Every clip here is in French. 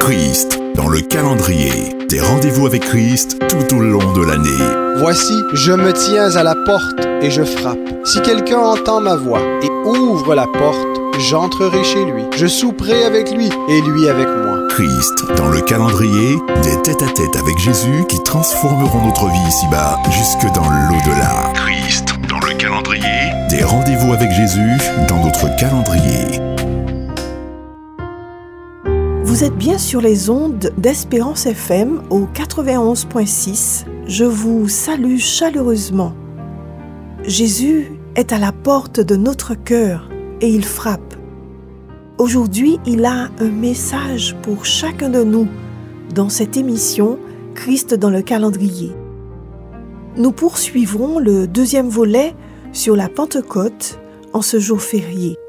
Christ dans le calendrier. Des rendez-vous avec Christ tout au long de l'année. Voici, je me tiens à la porte et je frappe. Si quelqu'un entend ma voix et ouvre la porte, j'entrerai chez lui. Je souperai avec lui et lui avec moi. Christ dans le calendrier, des tête-à-tête avec Jésus qui transformeront notre vie ici-bas jusque dans l'au-delà. Christ dans le calendrier, des rendez-vous avec Jésus dans notre calendrier. Vous êtes bien sur les ondes d'Espérance FM au 91.6. Je vous salue chaleureusement. Jésus est à la porte de notre cœur et il frappe. Aujourd'hui, il a un message pour chacun de nous dans cette émission Christ dans le calendrier. Nous poursuivrons le deuxième volet sur la Pentecôte en ce jour férié.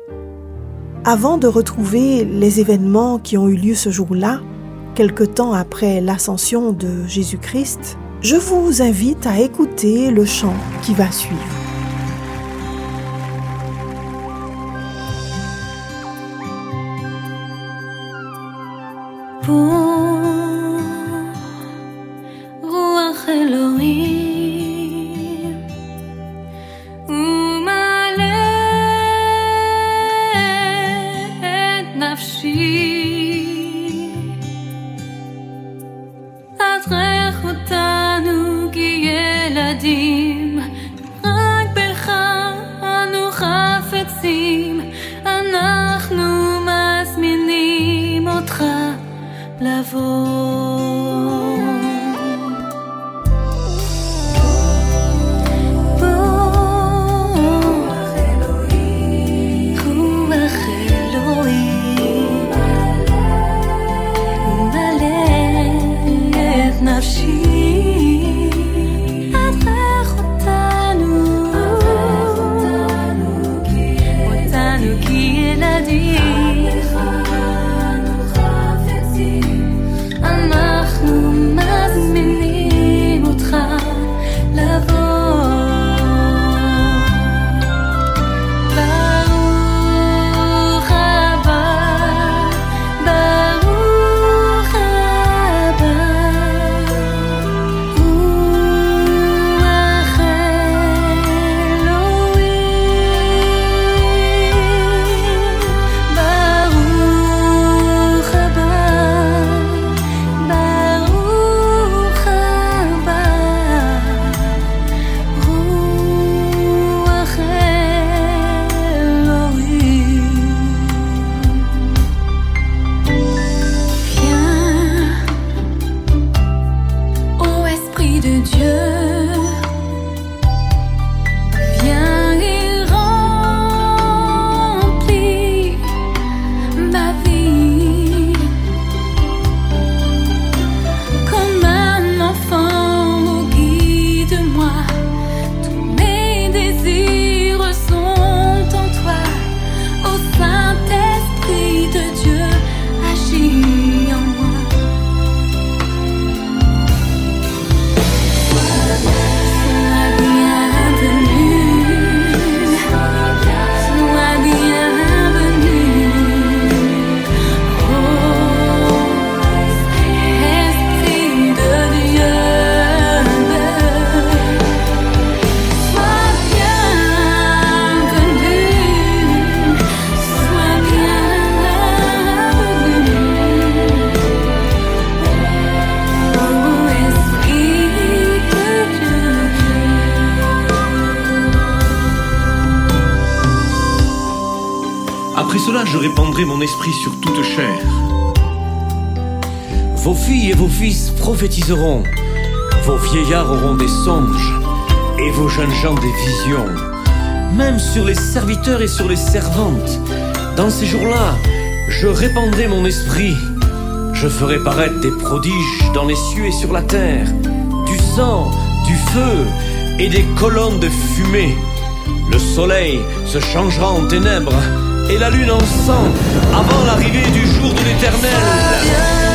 Avant de retrouver les événements qui ont eu lieu ce jour-là, quelque temps après l'ascension de Jésus-Christ, je vous invite à écouter le chant qui va suivre. רוצים, אנחנו מזמינים אותך לבוא. Je répandrai mon esprit sur toute chair. Vos filles et vos fils prophétiseront, vos vieillards auront des songes, et vos jeunes gens des visions, même sur les serviteurs et sur les servantes. Dans ces jours-là, je répandrai mon esprit. Je ferai paraître des prodiges dans les cieux et sur la terre, du sang, du feu et des colonnes de fumée. Le soleil se changera en ténèbres et la lune en sang avant l'arrivée du jour de l'éternel.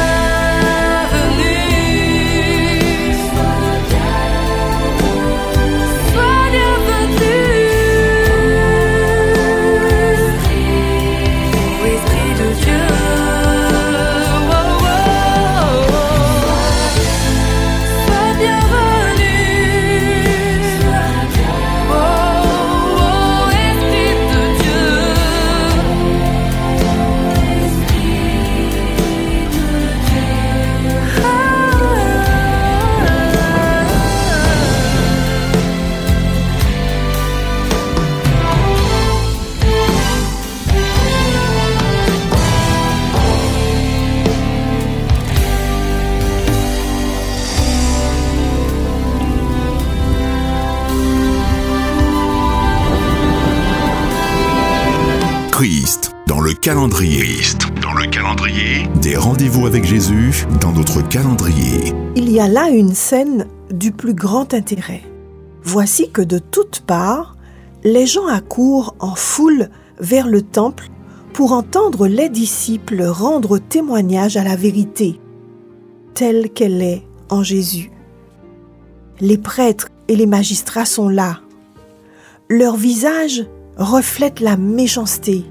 Calendrier. Christ, dans le calendrier. Des rendez-vous avec Jésus dans notre calendrier. Il y a là une scène du plus grand intérêt. Voici que de toutes parts, les gens accourent en foule vers le temple pour entendre les disciples rendre témoignage à la vérité, telle qu'elle est en Jésus. Les prêtres et les magistrats sont là. Leur visage reflète la méchanceté.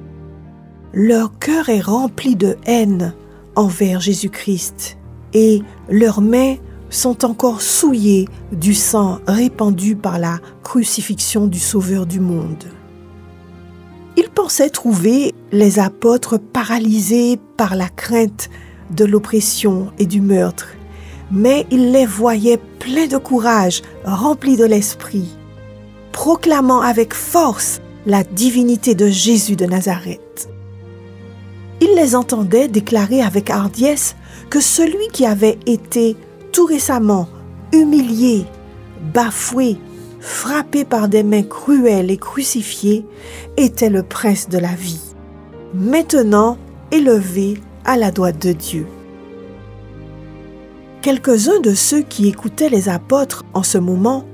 Leur cœur est rempli de haine envers Jésus-Christ et leurs mains sont encore souillées du sang répandu par la crucifixion du Sauveur du monde. Ils pensaient trouver les apôtres paralysés par la crainte de l'oppression et du meurtre, mais ils les voyaient pleins de courage, remplis de l'Esprit, proclamant avec force la divinité de Jésus de Nazareth. Ils les entendaient déclarer avec hardiesse que celui qui avait été tout récemment humilié, bafoué, frappé par des mains cruelles et crucifié, était le prince de la vie, maintenant élevé à la droite de Dieu. Quelques-uns de ceux qui écoutaient les apôtres en ce moment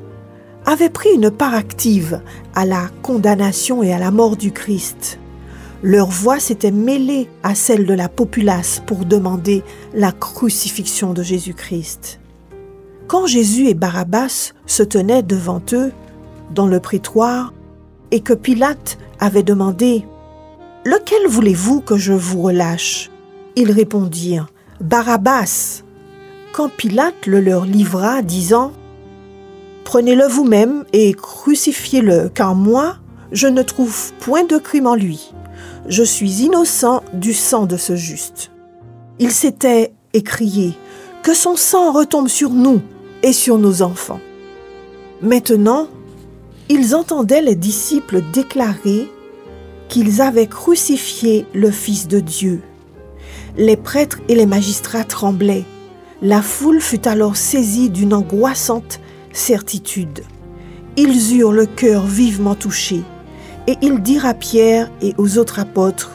avaient pris une part active à la condamnation et à la mort du Christ. Leur voix s'était mêlée à celle de la populace pour demander la crucifixion de Jésus-Christ. Quand Jésus et Barabbas se tenaient devant eux, dans le prétoire, et que Pilate avait demandé Lequel voulez-vous que je vous relâche? Ils répondirent Barabbas. Quand Pilate le leur livra, disant Prenez-le vous-même et crucifiez-le, car moi, je ne trouve point de crime en lui. Je suis innocent du sang de ce juste. Il s'était écrié Que son sang retombe sur nous et sur nos enfants. Maintenant, ils entendaient les disciples déclarer qu'ils avaient crucifié le Fils de Dieu. Les prêtres et les magistrats tremblaient. La foule fut alors saisie d'une angoissante certitude. Ils eurent le cœur vivement touché, et ils dirent à Pierre et aux autres apôtres,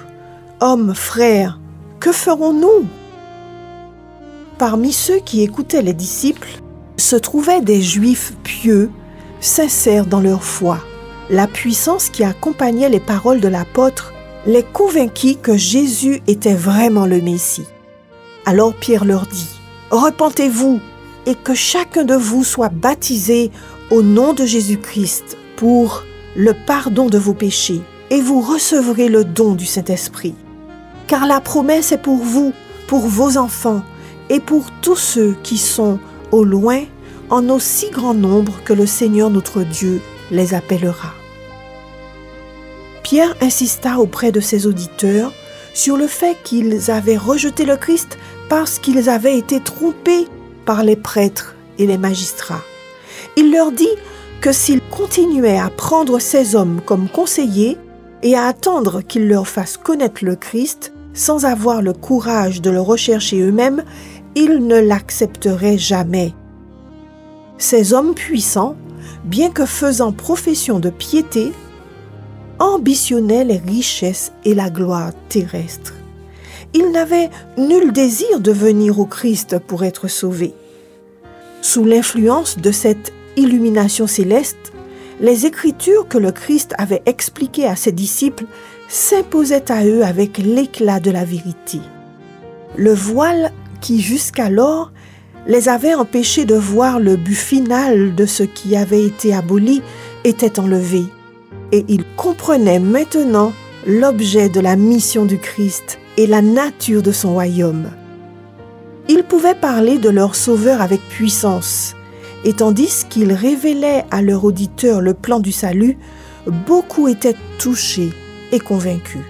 Hommes, frères, que ferons-nous? Parmi ceux qui écoutaient les disciples se trouvaient des juifs pieux, sincères dans leur foi. La puissance qui accompagnait les paroles de l'apôtre les convainquit que Jésus était vraiment le Messie. Alors Pierre leur dit, Repentez-vous et que chacun de vous soit baptisé au nom de Jésus-Christ pour le pardon de vos péchés, et vous recevrez le don du Saint-Esprit. Car la promesse est pour vous, pour vos enfants, et pour tous ceux qui sont au loin, en aussi grand nombre que le Seigneur notre Dieu les appellera. Pierre insista auprès de ses auditeurs sur le fait qu'ils avaient rejeté le Christ parce qu'ils avaient été trompés par les prêtres et les magistrats. Il leur dit que s'ils continuaient à prendre ces hommes comme conseillers et à attendre qu'ils leur fassent connaître le Christ sans avoir le courage de le rechercher eux-mêmes, ils ne l'accepteraient jamais. Ces hommes puissants, bien que faisant profession de piété, ambitionnaient les richesses et la gloire terrestre. Ils n'avaient nul désir de venir au Christ pour être sauvés. Sous l'influence de cette illumination céleste, les écritures que le Christ avait expliquées à ses disciples s'imposaient à eux avec l'éclat de la vérité. Le voile qui jusqu'alors les avait empêchés de voir le but final de ce qui avait été aboli était enlevé, et ils comprenaient maintenant l'objet de la mission du Christ et la nature de son royaume. Ils pouvaient parler de leur Sauveur avec puissance, et tandis qu'ils révélaient à leur auditeur le plan du salut, beaucoup étaient touchés et convaincus.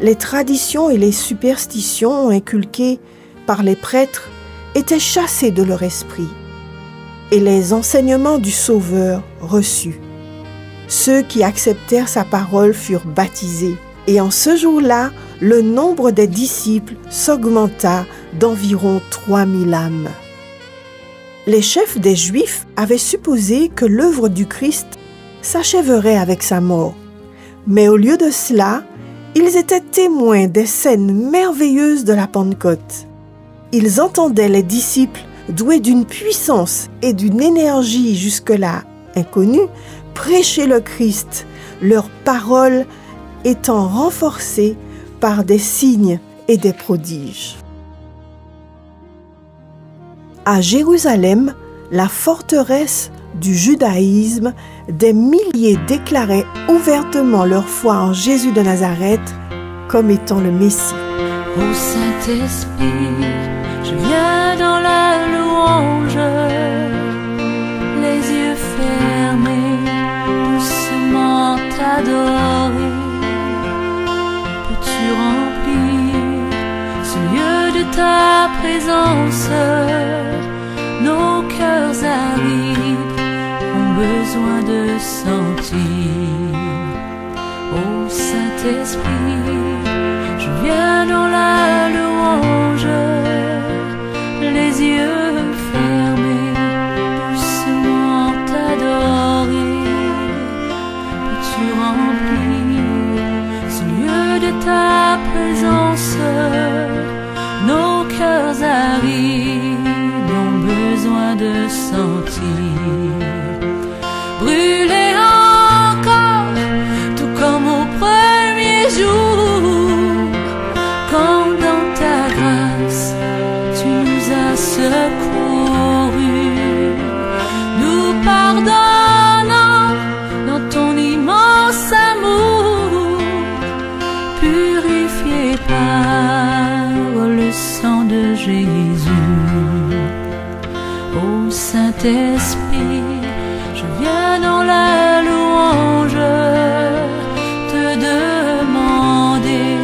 Les traditions et les superstitions inculquées par les prêtres étaient chassés de leur esprit, et les enseignements du Sauveur reçus. Ceux qui acceptèrent sa parole furent baptisés, et en ce jour-là, le nombre des disciples s'augmenta d'environ 3000 âmes. Les chefs des Juifs avaient supposé que l'œuvre du Christ s'achèverait avec sa mort. Mais au lieu de cela, Ils étaient témoins des scènes merveilleuses de la Pentecôte. Ils entendaient les disciples doués d'une puissance et d'une énergie jusque-là inconnues prêcher le Christ, leurs paroles étant renforcées par des signes et des prodiges. À Jérusalem, la forteresse du judaïsme, des milliers déclaraient ouvertement leur foi en Jésus de Nazareth comme étant le Messie. Saint-Esprit, je viens dans la louange, les yeux fermés, doucement. Ta présence? Nos cœurs arides ont besoin de sentir. Ô Saint-Esprit, je viens dans la louange, les yeux fermés, doucement t'adorer. Peux-tu remplir ce lieu de ta présence? Cœurs arides ont besoin de sentir. Saint-Esprit, je viens dans la louange te demander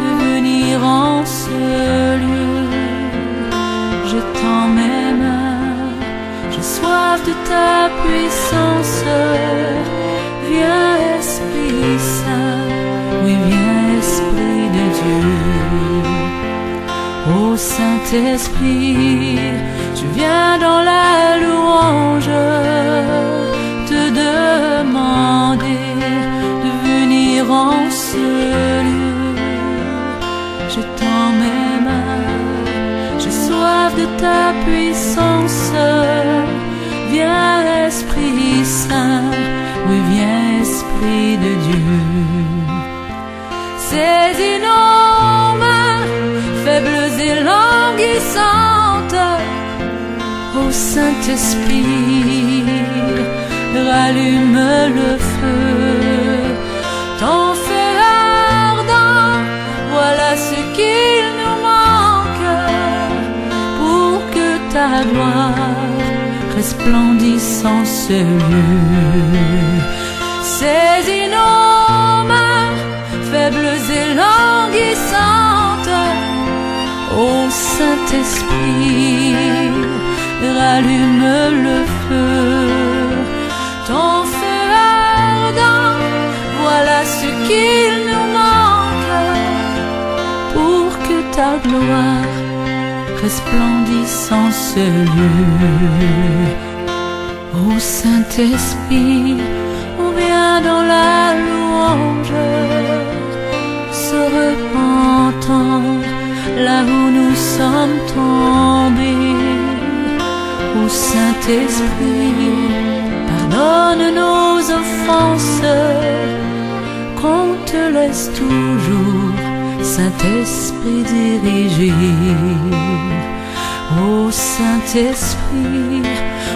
de venir en ce lieu. Je tends mes mains, j'ai soif de ta puissance. Viens Esprit Saint, oui viens Esprit de Dieu. Ô Saint-Esprit, viens dans la louange te demander de venir en ce lieu. Je tends mes mains, j'ai soif de ta puissance. Viens Esprit Saint, oui viens Esprit de Dieu. Saisis nos mains, faibles et languissantes. Saint-Esprit, rallume le feu. Ton feu ardent, voilà ce qu'il nous manque pour que ta gloire resplendisse en ce lieu. Saisis nos mains, faibles et languissantes. Ô Saint-Esprit, rallume le feu. Ton feu ardent, voilà ce qu'il nous manque pour que ta gloire resplendisse en ce lieu. Ô Saint-Esprit, on vient dans la louange, se repentant là où nous sommes tombés. Saint-Esprit, pardonne nos offenses, qu'on te laisse toujours, Saint-Esprit diriger. Ô Saint-Esprit,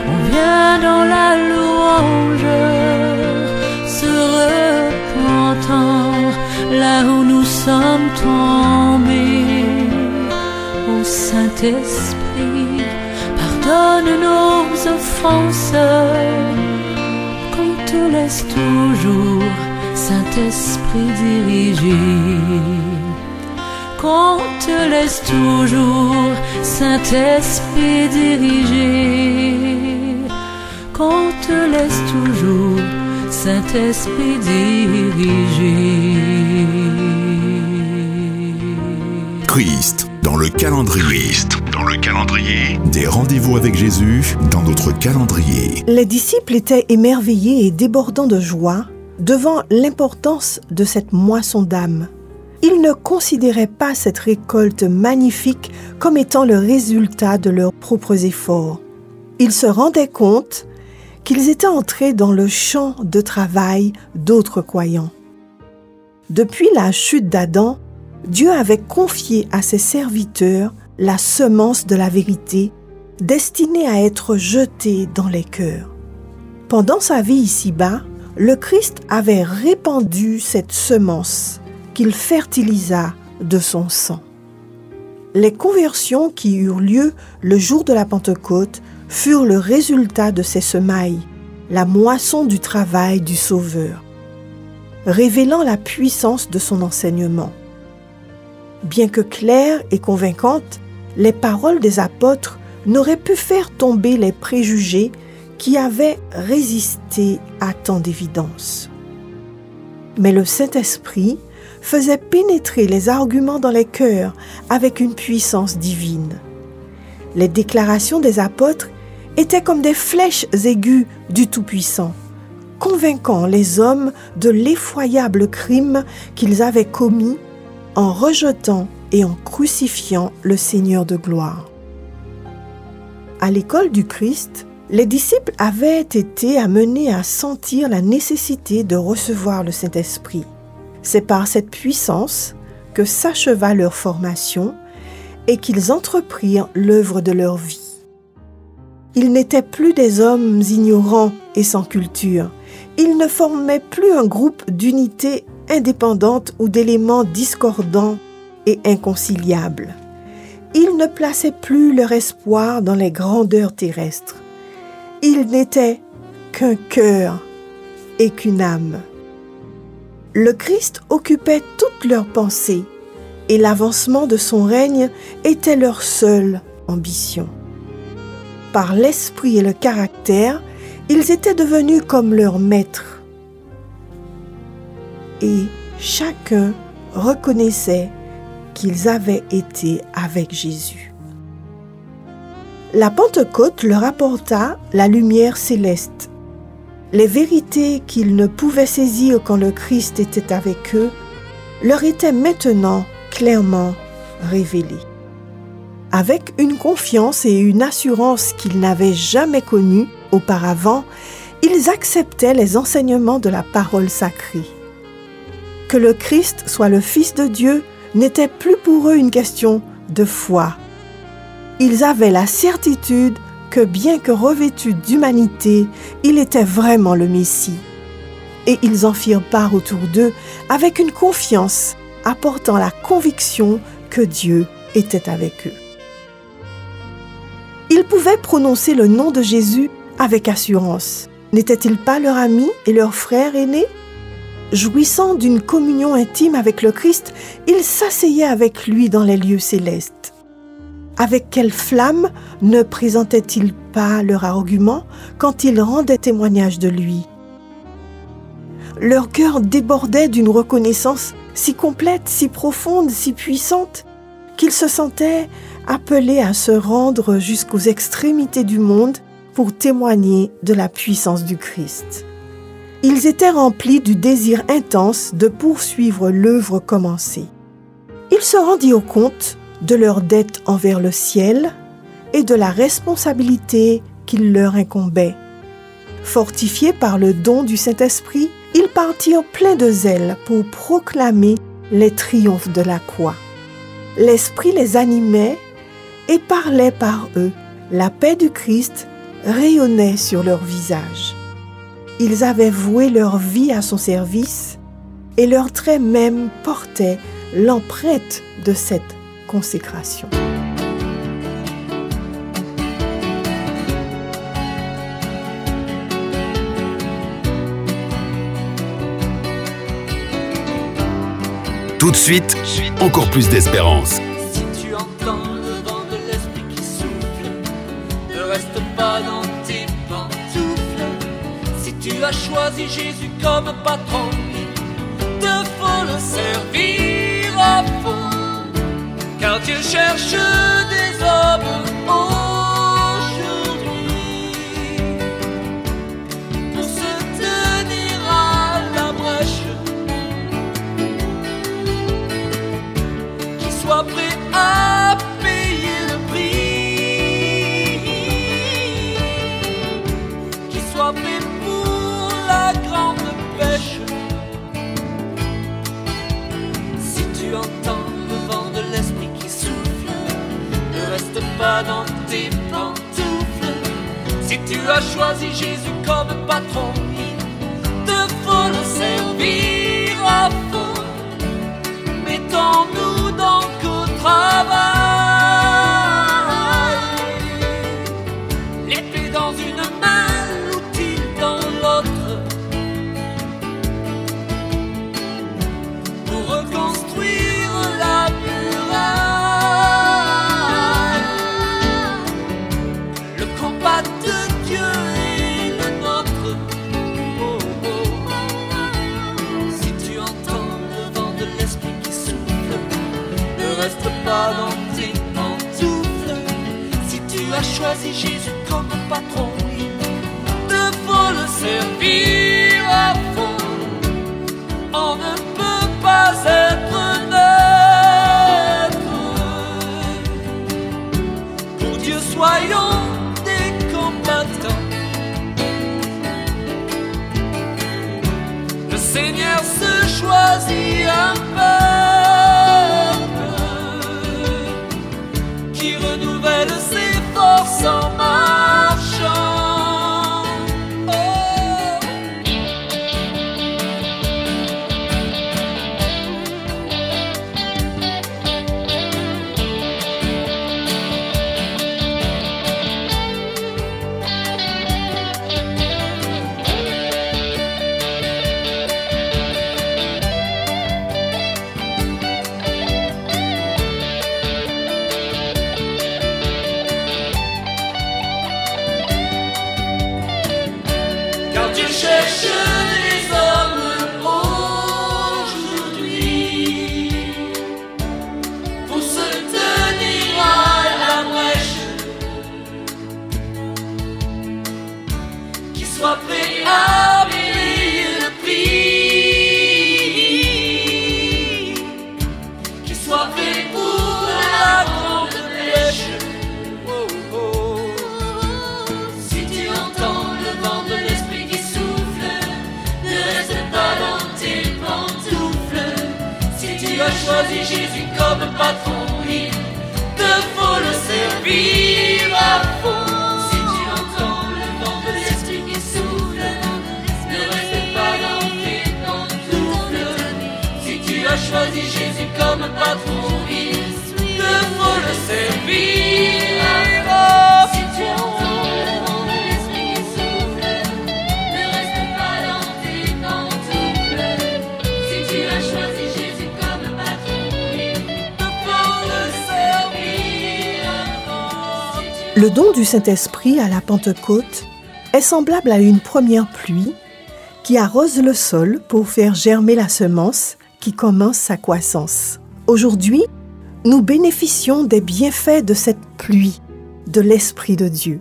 on vient dans la louange, se repentant là où nous sommes tombés. Ô Saint-Esprit, pardonne nos offenses, qu'on te laisse toujours, Saint-Esprit diriger qu'on te laisse toujours, Saint-Esprit diriger, qu'on te laisse toujours, Saint-Esprit diriger. Christ dans le calendrier. Christ dans le calendrier. Des rendez-vous avec Jésus dans notre calendrier. Les disciples étaient émerveillés et débordants de joie devant l'importance de cette moisson d'âme. ils ne considéraient pas cette récolte magnifique comme étant le résultat de leurs propres efforts. Ils se rendaient compte qu'ils étaient entrés dans le champ de travail d'autres croyants. Depuis la chute d'Adam, Dieu avait confié à ses serviteurs la semence de la vérité destinée à être jetée dans les cœurs. Pendant sa vie ici-bas, le Christ avait répandu cette semence qu'il fertilisa de son sang. Les conversions qui eurent lieu le jour de la Pentecôte furent le résultat de ces semailles, la moisson du travail du Sauveur, révélant la puissance de son enseignement. Bien que claires et convaincantes, les paroles des apôtres n'auraient pu faire tomber les préjugés qui avaient résisté à tant d'évidence. Mais le Saint-Esprit faisait pénétrer les arguments dans les cœurs avec une puissance divine. Les déclarations des apôtres étaient comme des flèches aiguës du Tout-Puissant, convainquant les hommes de l'effroyable crime qu'ils avaient commis en rejetant et en crucifiant le Seigneur de gloire. À l'école du Christ, les disciples avaient été amenés à sentir la nécessité de recevoir le Saint-Esprit. C'est par cette puissance que s'acheva leur formation et qu'ils entreprirent l'œuvre de leur vie. Ils n'étaient plus des hommes ignorants et sans culture. Ils ne formaient plus un groupe d'unités indépendantes ou d'éléments discordants et inconciliables. Ils ne plaçaient plus leur espoir dans les grandeurs terrestres. Ils n'étaient qu'un cœur et qu'une âme. Le Christ occupait toutes leurs pensées et l'avancement de son règne était leur seule ambition. Par l'esprit et le caractère, ils étaient devenus comme leur maître. Et chacun reconnaissait qu'ils avaient été avec Jésus. La Pentecôte leur apporta la lumière céleste. Les vérités qu'ils ne pouvaient saisir quand le Christ était avec eux leur étaient maintenant clairement révélées. Avec une confiance et une assurance qu'ils n'avaient jamais connues auparavant, ils acceptaient les enseignements de la parole sacrée. Que le Christ soit le Fils de Dieu n'était plus pour eux une question de foi. Ils avaient la certitude que bien que revêtu d'humanité, il était vraiment le Messie. Et ils en firent part autour d'eux avec une confiance apportant la conviction que Dieu était avec eux. Ils pouvaient prononcer le nom de Jésus avec assurance. N'était-il pas leur ami et leur frère aîné Jouissant d'une communion intime avec le Christ, ils s'asseyaient avec lui dans les lieux célestes. Avec quelle flamme ne présentaient-ils pas leur argument quand ils rendaient témoignage de lui? Leur cœur débordait d'une reconnaissance si complète, si profonde, si puissante, qu'ils se sentaient appelés à se rendre jusqu'aux extrémités du monde pour témoigner de la puissance du Christ. Ils étaient remplis du désir intense de poursuivre l'œuvre commencée. Ils se rendirent compte de leur dette envers le ciel et de la responsabilité qu'il leur incombait. Fortifiés par le don du Saint-Esprit, ils partirent pleins de zèle pour proclamer les triomphes de la croix. L'Esprit les animait et parlait par eux. La paix du Christ rayonnait sur leur visage. Ils avaient voué leur vie à son service et leurs traits même portaient l'empreinte de cette consécration. Tout de suite, encore plus d'espérance. As choisi Jésus comme patron, te faut le servir à fond. Car Dieu cherche des hommes Jésus comme patron, Le don du Saint-Esprit à la Pentecôte est semblable à une première pluie qui arrose le sol pour faire germer la semence qui commence sa croissance. Aujourd'hui, nous bénéficions des bienfaits de cette pluie de l'Esprit de Dieu.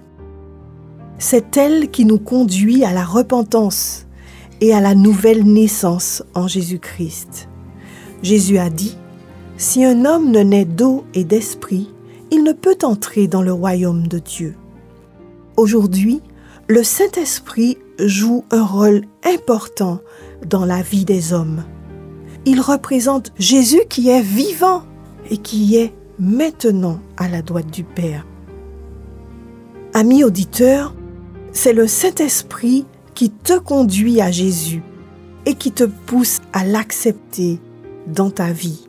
C'est elle qui nous conduit à la repentance et à la nouvelle naissance en Jésus-Christ. Jésus a dit, Si un homme ne naît d'eau et d'esprit, il ne peut entrer dans le royaume de Dieu. Aujourd'hui, le Saint-Esprit joue un rôle important dans la vie des hommes. Il représente Jésus qui est vivant et qui est maintenant à la droite du Père. Ami auditeur, c'est le Saint-Esprit qui te conduit à Jésus et qui te pousse à l'accepter dans ta vie.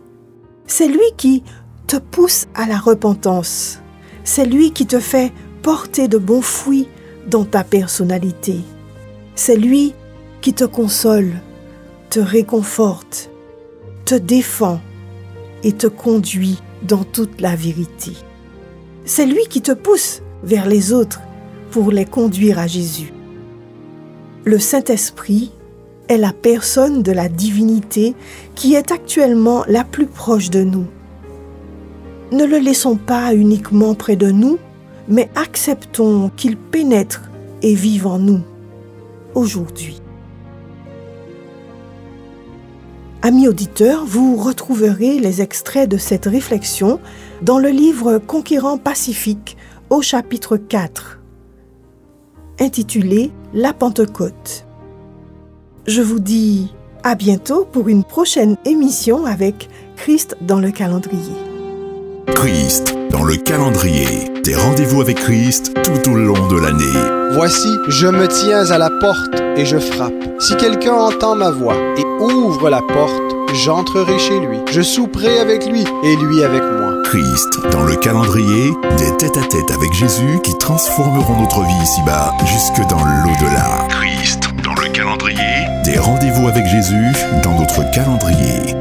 C'est lui qui te pousse à la repentance. C'est lui qui te fait porter de bons fruits dans ta personnalité. C'est lui qui te console, te réconforte, te défend et te conduit dans toute la vérité. C'est lui qui te pousse vers les autres pour les conduire à Jésus. Le Saint-Esprit est la personne de la divinité qui est actuellement la plus proche de nous. Ne le laissons pas uniquement près de nous, mais acceptons qu'il pénètre et vive en nous aujourd'hui. Amis auditeurs, vous retrouverez les extraits de cette réflexion dans le livre Conquérant Pacifique au chapitre 4, intitulé La Pentecôte. Je vous dis à bientôt pour une prochaine émission avec Christ dans le calendrier. Christ dans le calendrier des rendez-vous avec Christ tout au long de l'année. Voici, je me tiens à la porte et je frappe. Si quelqu'un entend ma voix et ouvre la porte, j'entrerai chez lui. Je souperai avec lui et lui avec moi. Christ dans le calendrier des tête-à-tête avec Jésus qui transformeront notre vie ici-bas jusque dans l'au-delà. Christ dans le calendrier des rendez-vous avec Jésus dans notre calendrier.